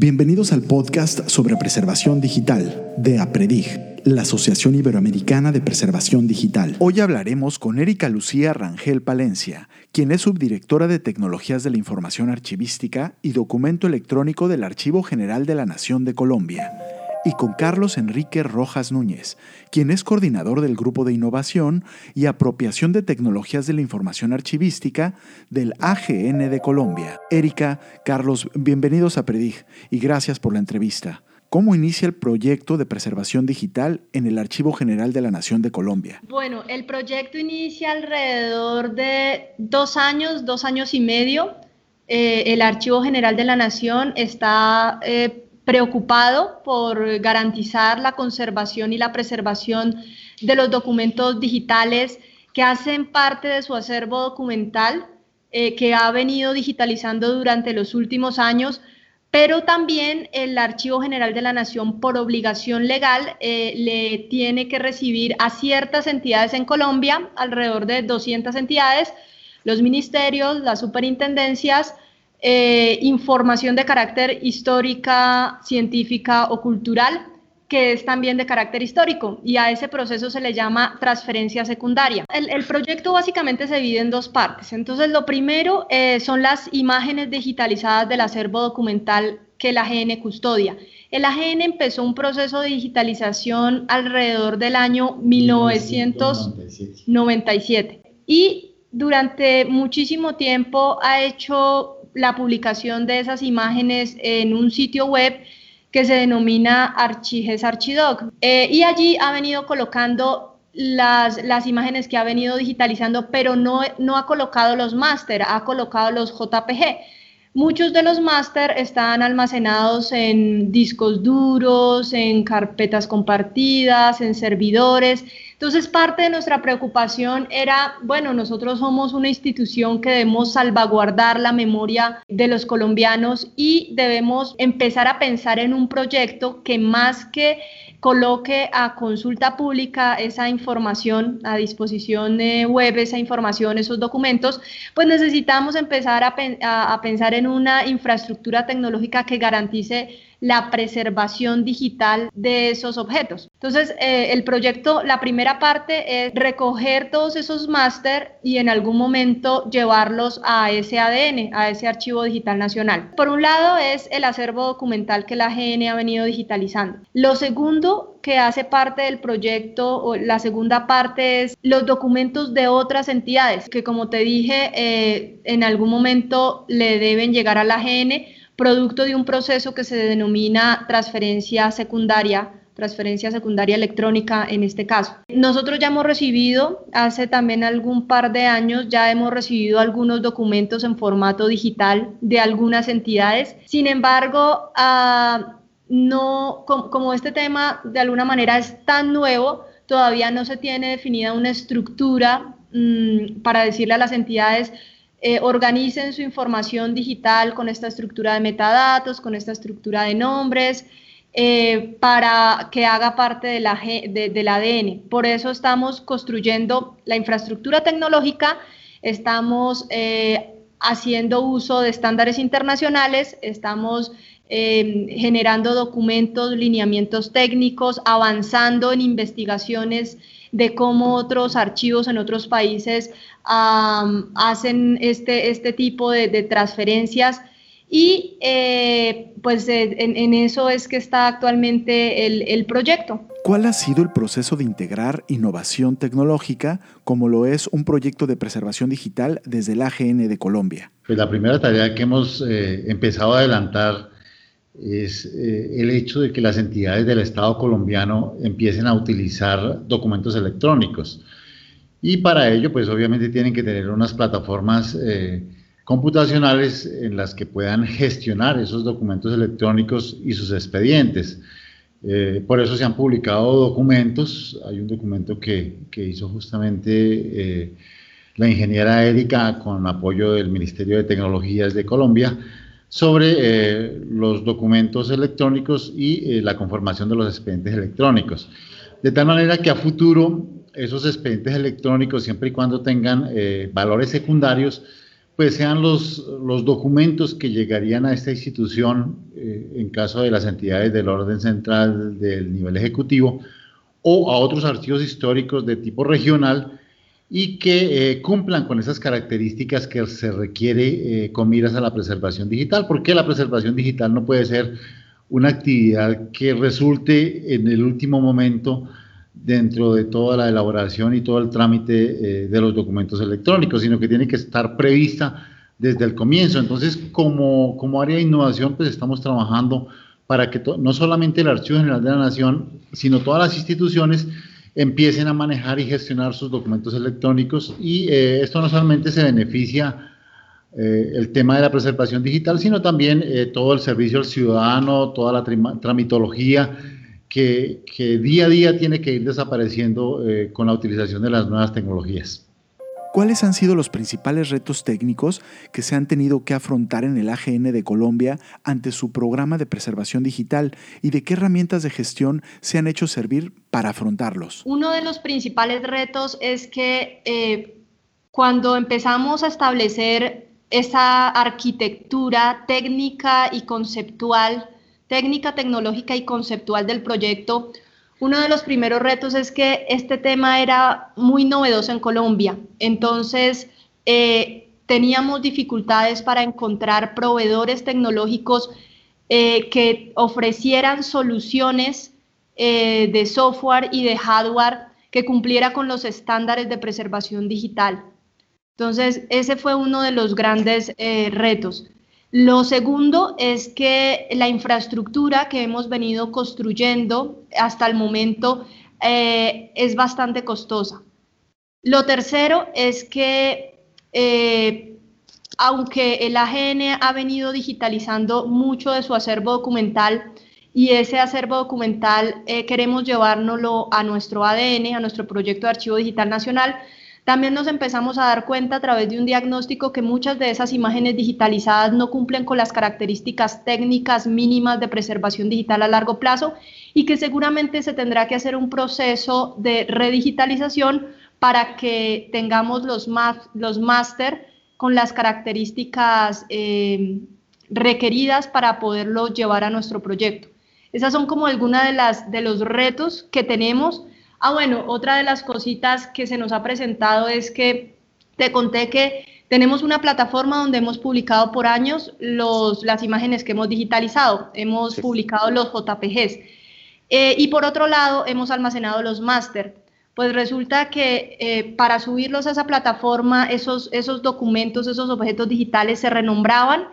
Bienvenidos al podcast sobre preservación digital de APREDIG, la Asociación Iberoamericana de Preservación Digital. Hoy hablaremos con Erika Lucía Rangel Palencia, quien es subdirectora de Tecnologías de la Información Archivística y Documento Electrónico del Archivo General de la Nación de Colombia y con Carlos Enrique Rojas Núñez, quien es coordinador del Grupo de Innovación y Apropiación de Tecnologías de la Información Archivística del AGN de Colombia. Erika, Carlos, bienvenidos a Predig y gracias por la entrevista. ¿Cómo inicia el proyecto de preservación digital en el Archivo General de la Nación de Colombia? Bueno, el proyecto inicia alrededor de dos años, dos años y medio. Eh, el Archivo General de la Nación está eh, preocupado por garantizar la conservación y la preservación de los documentos digitales que hacen parte de su acervo documental, eh, que ha venido digitalizando durante los últimos años, pero también el Archivo General de la Nación, por obligación legal, eh, le tiene que recibir a ciertas entidades en Colombia, alrededor de 200 entidades, los ministerios, las superintendencias, eh, información de carácter histórica, científica o cultural, que es también de carácter histórico, y a ese proceso se le llama transferencia secundaria. El, proyecto básicamente se divide en dos partes. Entonces, lo primero eh, son las imágenes digitalizadas del acervo documental que la AGN custodia. El AGN empezó un proceso de digitalización alrededor del año 1997 y durante muchísimo tiempo ha hecho la publicación de esas imágenes en un sitio web que se denomina Archiges Archidog. Eh, y allí ha venido colocando las, las, imágenes que ha venido digitalizando, pero no, no ha colocado los máster, ha colocado los JPG. Muchos de los máster están almacenados en discos duros, en carpetas compartidas, en servidores. Entonces, parte de nuestra preocupación era, bueno, nosotros somos una institución que debemos salvaguardar la memoria de los colombianos y debemos empezar a pensar en un proyecto que más que coloque a consulta pública esa información a disposición web, esa información, esos documentos, pues necesitamos empezar a, a pensar en una infraestructura tecnológica que garantice la preservación digital de esos objetos. Entonces, eh, el proyecto, la primera parte es recoger todos esos máster y en algún momento llevarlos a ese ADN, a ese archivo digital nacional. Por un lado es el acervo documental que la GN ha venido digitalizando. Lo segundo que hace parte del proyecto, o la segunda parte es los documentos de otras entidades, que como te dije, eh, en algún momento le deben llegar a la GN producto de un proceso que se denomina transferencia secundaria, transferencia secundaria electrónica en este caso. Nosotros ya hemos recibido, hace también algún par de años, ya hemos recibido algunos documentos en formato digital de algunas entidades. Sin embargo, ah, no, como, este tema de alguna manera es tan nuevo, todavía no se tiene definida una estructura mm, para decirle a las entidades eh, organicen su información digital con esta estructura de metadatos, con esta estructura de nombres, eh, para que haga parte de la, del ADN. Por eso estamos construyendo la infraestructura tecnológica, estamos eh, haciendo uso de estándares internacionales, estamos generando documentos, lineamientos técnicos, avanzando en investigaciones de cómo otros archivos en otros países hacen este, este tipo de, transferencias y eh, pues eh, en, eso es que está actualmente el, el, proyecto. ¿Cuál ha sido el proceso de integrar innovación tecnológica como lo es un proyecto de preservación digital desde el AGN de Colombia? Pues la primera tarea que hemos eh, empezado a adelantar es eh, el hecho de que las entidades del Estado colombiano empiecen a utilizar documentos electrónicos. Y para ello, pues obviamente tienen que tener unas plataformas eh, computacionales en las que puedan gestionar esos documentos electrónicos y sus expedientes. Eh, por eso se han publicado documentos. Hay un documento que, que hizo justamente la ingeniera Erika con apoyo del Ministerio de Tecnologías de Colombia, sobre eh, los documentos electrónicos y eh, la conformación de los expedientes electrónicos. De tal manera que a futuro esos expedientes electrónicos, siempre y cuando tengan eh, valores secundarios, pues sean los, los documentos que llegarían a esta institución eh, en caso de las entidades del orden central del nivel ejecutivo o a otros archivos históricos de tipo regional y que eh, cumplan con esas características que se requiere eh, con miras a la preservación digital, porque la preservación digital no puede ser una actividad que resulte en el último momento dentro de toda la elaboración y todo el trámite eh, de los documentos electrónicos, sino que tiene que estar prevista desde el comienzo. Entonces, como, como área de innovación, pues estamos trabajando para que no solamente el Archivo General de la Nación, sino todas las instituciones empiecen a manejar y gestionar sus documentos electrónicos y eh, esto no solamente se beneficia eh, el tema de la preservación digital, sino también todo el servicio al ciudadano, toda la tramitología, que, día a día tiene que ir desapareciendo eh, con la utilización de las nuevas tecnologías. ¿Cuáles han sido los principales retos técnicos que se han tenido que afrontar en el AGN de Colombia ante su programa de preservación digital y de qué herramientas de gestión se han hecho servir para afrontarlos? Uno de los principales retos es que eh, cuando empezamos a establecer esa arquitectura técnica y conceptual técnica, tecnológica y conceptual del proyecto, uno de los primeros retos es que este tema era muy novedoso en Colombia. Entonces, eh, teníamos dificultades para encontrar proveedores tecnológicos eh, que ofrecieran soluciones eh, de software y de hardware que cumpliera con los estándares de preservación digital. Entonces, ese fue uno de los grandes retos. Lo segundo es que la infraestructura que hemos venido construyendo hasta el momento eh, es bastante costosa. Lo tercero es que eh, aunque el AGN ha venido digitalizando mucho de su acervo documental y ese acervo documental eh, queremos llevárnoslo a nuestro ADN, a nuestro proyecto de archivo digital nacional, también nos empezamos a dar cuenta a través de un diagnóstico que muchas de esas imágenes digitalizadas no cumplen con las características técnicas mínimas de preservación digital a largo plazo y que seguramente se tendrá que hacer un proceso de redigitalización para que tengamos los, los máster con las características eh, requeridas para poderlo llevar a nuestro proyecto. Esas son como algunas de, las, de los retos que tenemos Ah, bueno, otra de las cositas que se nos ha presentado es que te conté que tenemos una plataforma donde hemos publicado por años los, las imágenes que hemos digitalizado, hemos publicado los JPGs. Eh, y por otro lado, hemos almacenado los máster. Pues resulta que eh, para subirlos a esa plataforma, esos, esos documentos, esos objetos digitales se renombraban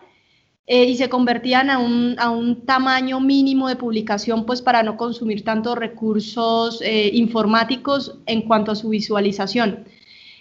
eh, y se convertían a un, a un, tamaño mínimo de publicación, pues para no consumir tantos recursos eh, informáticos en cuanto a su visualización.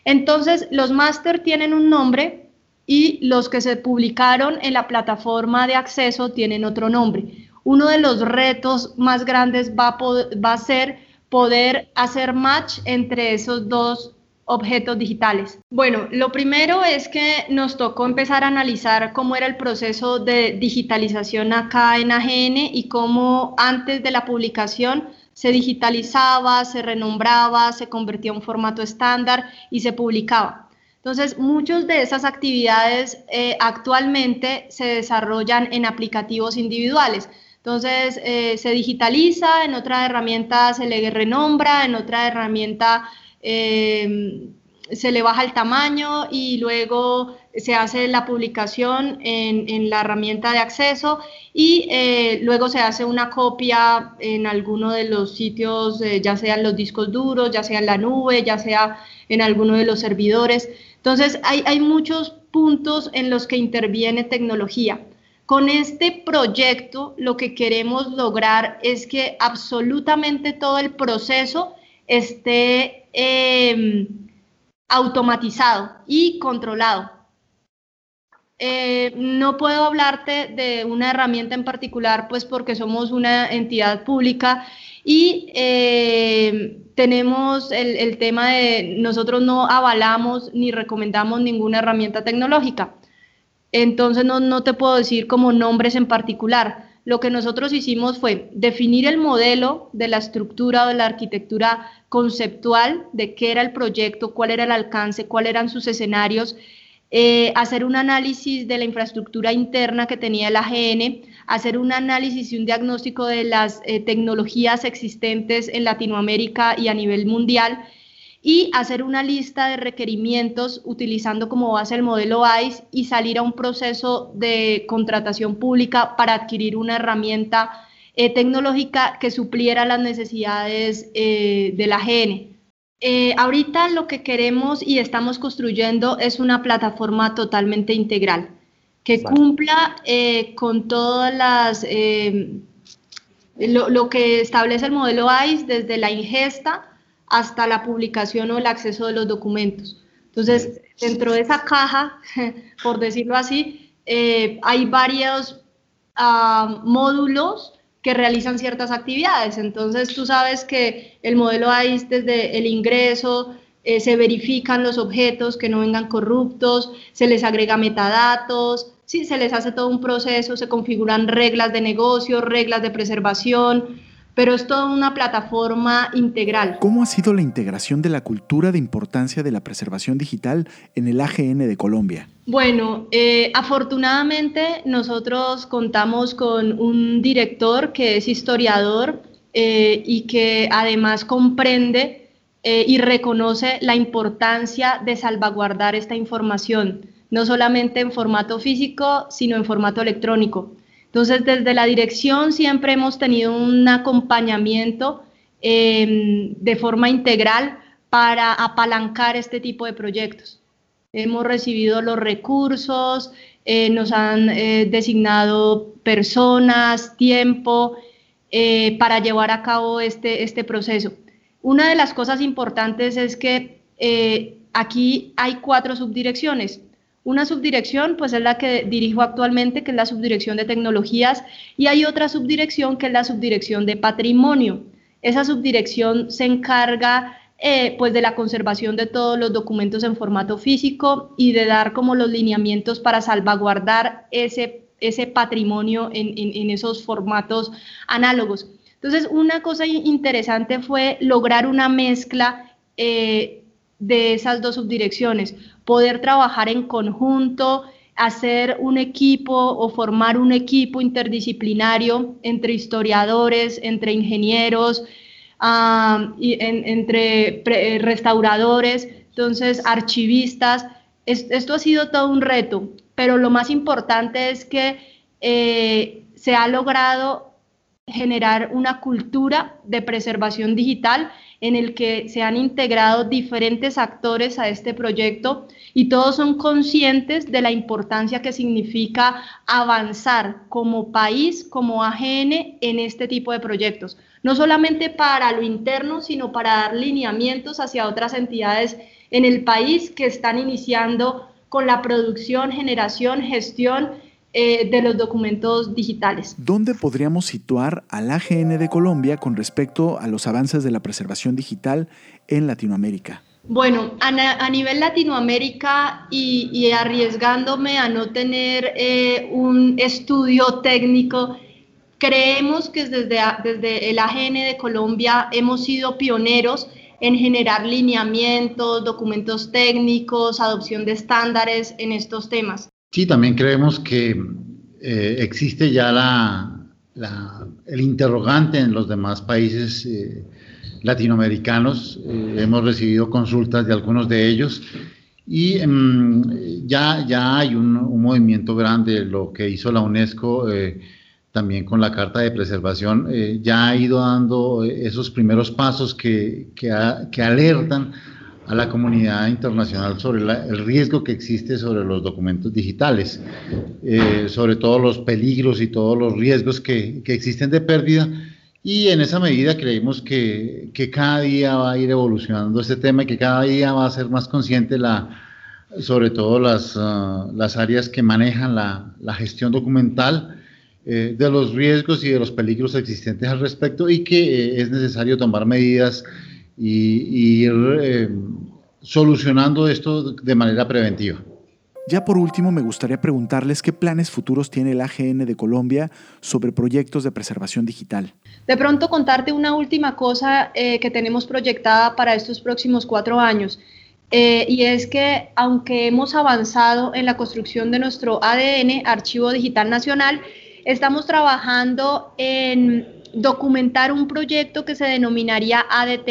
Entonces, los máster tienen un nombre y los que se publicaron en la plataforma de acceso tienen otro nombre. Uno de los retos más grandes va va a ser poder hacer match entre esos dos objetos digitales? Bueno, lo primero es que nos tocó empezar a analizar cómo era el proceso de digitalización acá en AGN y cómo antes de la publicación se digitalizaba, se renombraba, se convertía en formato estándar y se publicaba. Entonces, muchas de esas actividades eh, actualmente se desarrollan en aplicativos individuales. Entonces, eh, se digitaliza, en otra herramienta se le renombra, en otra herramienta eh, se le baja el tamaño y luego se hace la publicación en, la herramienta de acceso y eh, luego se hace una copia en alguno de los sitios, eh, ya sean los discos duros, ya sea en la nube, ya sea en alguno de los servidores. Entonces hay, hay muchos puntos en los que interviene tecnología. Con este proyecto lo que queremos lograr es que absolutamente todo el proceso esté Em, automatizado y controlado. Eh, no puedo hablarte de una herramienta en particular, pues porque somos una entidad pública y em, tenemos el, tema de nosotros no avalamos ni recomendamos ninguna herramienta tecnológica. Entonces no, no te puedo decir como nombres en particular. Lo que nosotros hicimos fue definir el modelo de la estructura o de la arquitectura conceptual de qué era el proyecto, cuál era el alcance, cuáles eran sus escenarios, eh, hacer un análisis de la infraestructura interna que tenía el AGN, hacer un análisis y un diagnóstico de las eh, tecnologías existentes en Latinoamérica y a nivel mundial y hacer una lista de requerimientos utilizando como base el modelo ICE y salir a un proceso de contratación pública para adquirir una herramienta eh, tecnológica que supliera las necesidades eh, de la GN. Eh, ahorita lo que queremos y estamos construyendo es una plataforma totalmente integral que cumpla con todas las lo, lo, que establece el modelo ICE desde la ingesta hasta la publicación o el acceso de los documentos. Entonces, dentro de esa caja, por decirlo así, eh, hay varios ah, módulos que realizan ciertas actividades. Entonces, tú sabes que el modelo ICE desde el ingreso, eh, se verifican los objetos que no vengan corruptos, se les agrega metadatos, sí, se les hace todo un proceso, se configuran reglas de negocio, reglas de preservación, pero es toda una plataforma integral. ¿Cómo ha sido la integración de la cultura de importancia de la preservación digital en el AGN de Colombia? Bueno, eh, afortunadamente nosotros contamos con un director que es historiador eh, y que además comprende eh, y reconoce la importancia de salvaguardar esta información, no solamente en formato físico, sino en formato electrónico. Entonces, desde la dirección siempre hemos tenido un acompañamiento em, de forma integral para apalancar este tipo de proyectos. Hemos recibido los recursos, eh, nos han eh, designado personas, tiempo eh, para llevar a cabo este, este proceso. Una de las cosas importantes es que aquí hay cuatro subdirecciones. Una subdirección, pues es la que dirijo actualmente, que es la subdirección de tecnologías, y hay otra subdirección que es la subdirección de patrimonio. Esa subdirección se encarga eh, pues de la conservación de todos los documentos en formato físico y de dar como los lineamientos para salvaguardar ese, ese patrimonio en, esos formatos análogos. Entonces, una cosa interesante fue lograr una mezcla eh, de esas dos subdirecciones, poder trabajar en conjunto, hacer un equipo o formar un equipo interdisciplinario entre historiadores, entre ingenieros, y entre restauradores, entonces archivistas. esto ha sido todo un reto, pero lo más importante es que eh, se ha logrado generar una cultura de preservación digital en el que se han integrado diferentes actores a este proyecto y todos son conscientes de la importancia que significa avanzar como país, como AGN en este tipo de proyectos, no solamente para lo interno, sino para dar lineamientos hacia otras entidades en el país que están iniciando con la producción, generación, gestión eh, de los documentos digitales. ¿Dónde podríamos situar al AGN de Colombia con respecto a los avances de la preservación digital en Latinoamérica? Bueno, a, nivel Latinoamérica y, arriesgándome a no tener eh, un estudio técnico, creemos que desde, desde el AGN de Colombia hemos sido pioneros en generar lineamientos, documentos técnicos, adopción de estándares en estos temas. Sí, también creemos que eh, existe ya el interrogante en los demás países eh, latinoamericanos. Eh, hemos recibido consultas de algunos de ellos y em, ya, ya hay un, movimiento grande, lo que hizo la UNESCO también con la Carta de Preservación, ya ha ido dando esos primeros pasos que, que alertan a la comunidad internacional sobre el riesgo que existe sobre los documentos digitales, eh, sobre todos los peligros y todos los riesgos que, que, existen de pérdida. Y en esa medida creemos que, que, cada día va a ir evolucionando este tema y que cada día va a ser más consciente la, sobre todo las, ah, las áreas que manejan la, la gestión documental eh, de los riesgos y de los peligros existentes al respecto y que eh, es necesario tomar medidas y, ir eh, solucionando esto de manera preventiva. Ya por último, me gustaría preguntarles qué planes futuros tiene el AGN de Colombia sobre proyectos de preservación digital. De pronto contarte una última cosa eh, que tenemos proyectada para estos próximos cuatro años. eh, y es que aunque hemos avanzado en la construcción de nuestro ADN, Archivo Digital Nacional, estamos trabajando en documentar un proyecto que se denominaría ADT,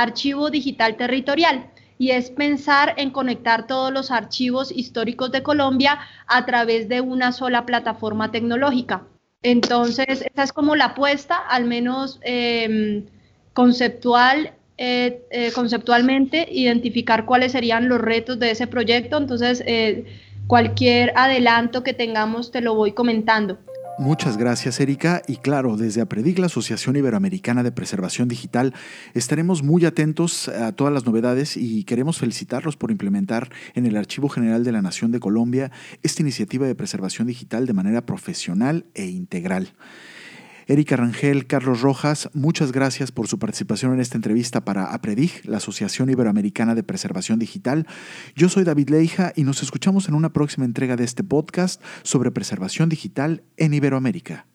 Archivo Digital Territorial, y es pensar en conectar todos los archivos históricos de Colombia a través de una sola plataforma tecnológica. Entonces, esa es como la apuesta, al menos em, conceptual eh, eh, conceptualmente, identificar cuáles serían los retos de ese proyecto. Entonces, eh, cualquier adelanto que tengamos te lo voy comentando. Muchas gracias, Erika. Y claro, desde APREDIC, la Asociación Iberoamericana de Preservación Digital, estaremos muy atentos a todas las novedades y queremos felicitarlos por implementar en el Archivo General de la Nación de Colombia esta iniciativa de preservación digital de manera profesional e integral. Erika Rangel, Carlos Rojas, muchas gracias por su participación en esta entrevista para APREDIG, la Asociación Iberoamericana de Preservación Digital. Yo soy David Leija y nos escuchamos en una próxima entrega de este podcast sobre preservación digital en Iberoamérica.